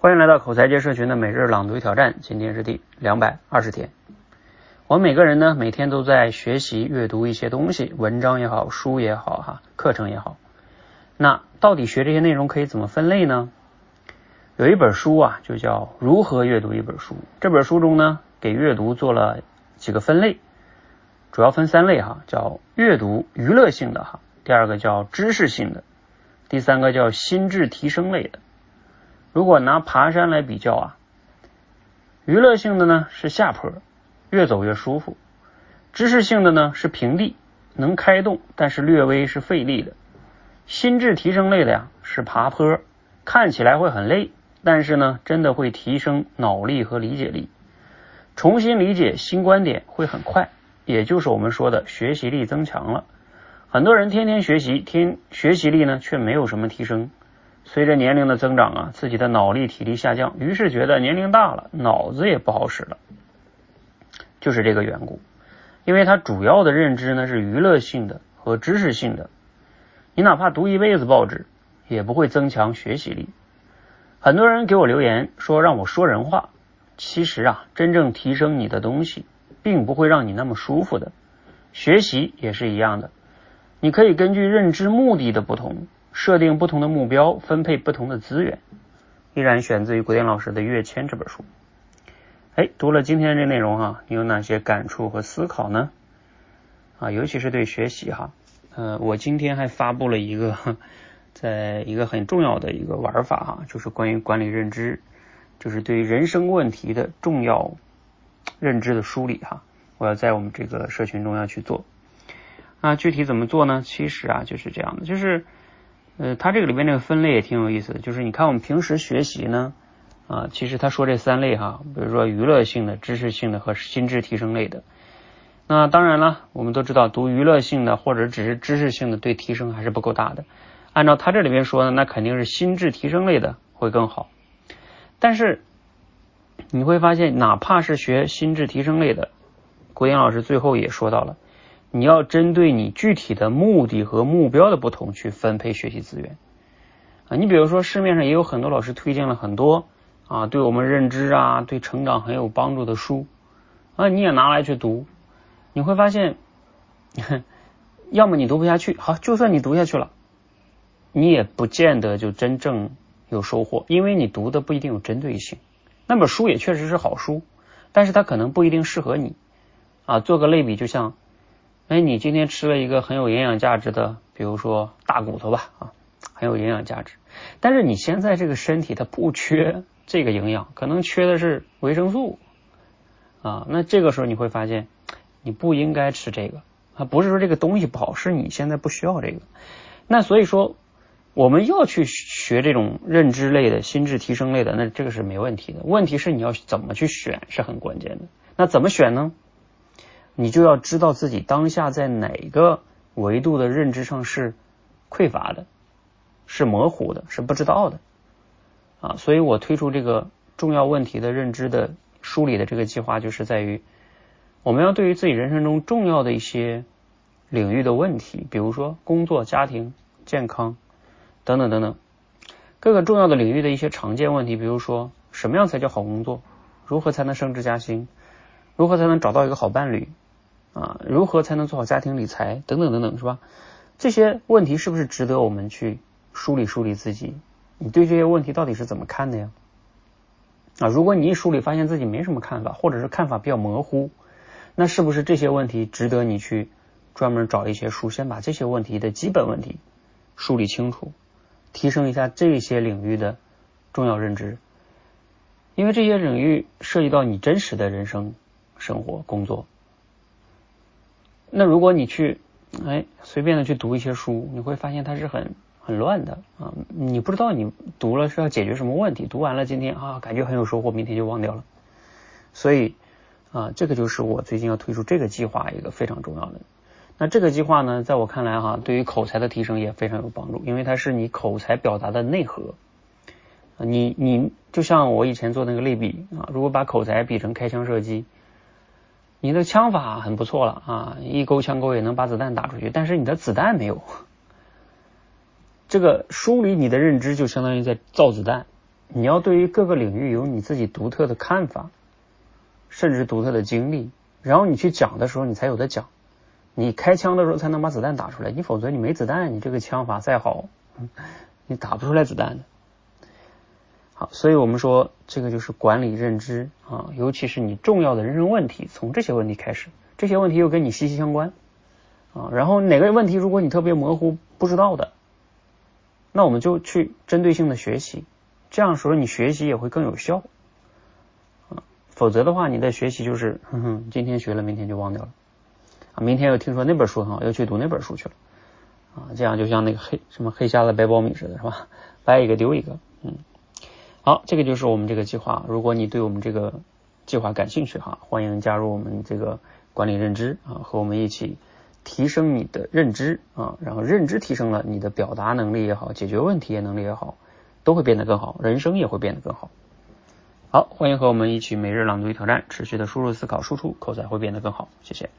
欢迎来到口才界社群的每日朗读挑战，今天是第两百二十天。我们每个人呢，每天都在学习阅读一些东西，文章也好，书也好，哈，课程也好。那到底学这些内容可以怎么分类呢？有一本书啊，就叫《如何阅读一本书》。这本书中呢，给阅读做了几个分类，主要分三类哈，叫阅读娱乐性的哈，第二个叫知识性的，第三个叫心智提升类的。如果拿爬山来比较啊，娱乐性的呢是下坡，越走越舒服；知识性的呢是平地，能开动，但是略微是费力的；心智提升类的呀是爬坡，看起来会很累，但是呢真的会提升脑力和理解力，重新理解新观点会很快，也就是我们说的学习力增强了。很多人天天学习，天学习力呢却没有什么提升。随着年龄的增长啊，自己的脑力体力下降，于是觉得年龄大了，脑子也不好使了，就是这个缘故。因为他主要的认知呢是娱乐性的和知识性的，你哪怕读一辈子报纸，也不会增强学习力。很多人给我留言说让我说人话，其实啊，真正提升你的东西，并不会让你那么舒服的。学习也是一样的，你可以根据认知目的的不同。设定不同的目标，分配不同的资源，依然选自于古典老师的《跃迁》这本书。哎，读了今天这内容哈，你有哪些感触和思考呢？啊，尤其是对学习哈，呃，我今天还发布了一个，在一个很重要的一个玩法哈，就是关于管理认知，就是对于人生问题的重要认知的梳理哈，我要在我们这个社群中要去做。那具体怎么做呢？其实啊，就是这样的，就是。呃，它这个里面这个分类也挺有意思的，就是你看我们平时学习呢，啊，其实他说这三类哈，比如说娱乐性的、知识性的和心智提升类的。那当然了，我们都知道读娱乐性的或者只是知识性的对提升还是不够大的。按照他这里面说的，那肯定是心智提升类的会更好。但是你会发现，哪怕是学心智提升类的，国英老师最后也说到了。你要针对你具体的目的和目标的不同去分配学习资源啊。你比如说市面上也有很多老师推荐了很多啊，对我们认知啊、对成长很有帮助的书啊，你也拿来去读，你会发现，要么你读不下去，好，就算你读下去了，你也不见得就真正有收获，因为你读的不一定有针对性。那本书也确实是好书，但是它可能不一定适合你啊。做个类比，就像。哎，你今天吃了一个很有营养价值的，比如说大骨头吧，啊，很有营养价值。但是你现在这个身体它不缺这个营养，可能缺的是维生素啊。那这个时候你会发现，你不应该吃这个啊，不是说这个东西不好，是你现在不需要这个。那所以说，我们要去学这种认知类的、心智提升类的，那这个是没问题的。问题是你要怎么去选是很关键的。那怎么选呢？你就要知道自己当下在哪个维度的认知上是匮乏的，是模糊的，是不知道的啊。所以我推出这个重要问题的认知的梳理的这个计划，就是在于我们要对于自己人生中重要的一些领域的问题，比如说工作、家庭、健康等等等等各个重要的领域的一些常见问题，比如说什么样才叫好工作，如何才能升职加薪，如何才能找到一个好伴侣。啊，如何才能做好家庭理财等等等等，是吧？这些问题是不是值得我们去梳理梳理自己？你对这些问题到底是怎么看的呀？啊，如果你一梳理发现自己没什么看法，或者是看法比较模糊，那是不是这些问题值得你去专门找一些书，先把这些问题的基本问题梳理清楚，提升一下这些领域的重要认知？因为这些领域涉及到你真实的人生、生活、工作。那如果你去，哎，随便的去读一些书，你会发现它是很很乱的啊！你不知道你读了是要解决什么问题，读完了今天啊，感觉很有收获，明天就忘掉了。所以啊，这个就是我最近要推出这个计划一个非常重要的。那这个计划呢，在我看来哈，对于口才的提升也非常有帮助，因为它是你口才表达的内核。你你就像我以前做那个类比啊，如果把口才比成开枪射击。你的枪法很不错了啊，一勾枪钩也能把子弹打出去，但是你的子弹没有。这个梳理你的认知，就相当于在造子弹你要对于各个领域有你自己独特的看法，甚至独特的经历，然后你去讲的时候，你才有的讲。你开枪的时候才能把子弹打出来，你否则你没子弹，你这个枪法再好，你打不出来子弹的。好，所以我们说这个就是管理认知啊，尤其是你重要的人生问题，从这些问题开始，这些问题又跟你息息相关啊。然后哪个问题如果你特别模糊不知道的，那我们就去针对性的学习，这样时候你学习也会更有效啊。否则的话，你的学习就是哼哼，今天学了，明天就忘掉了。啊明天又听说那本书很好，又去读那本书去了啊！这样就像那个黑什么黑瞎子掰苞米似的，是吧？掰一个丢一个，嗯。好，这个就是我们这个计划。如果你对我们这个计划感兴趣哈，欢迎加入我们这个管理认知啊，和我们一起提升你的认知啊，然后认知提升了，你的表达能力也好，解决问题能力也好，都会变得更好，人生也会变得更好。好，欢迎和我们一起每日朗读与挑战，持续的输入、思考、输出，口才会变得更好。谢谢。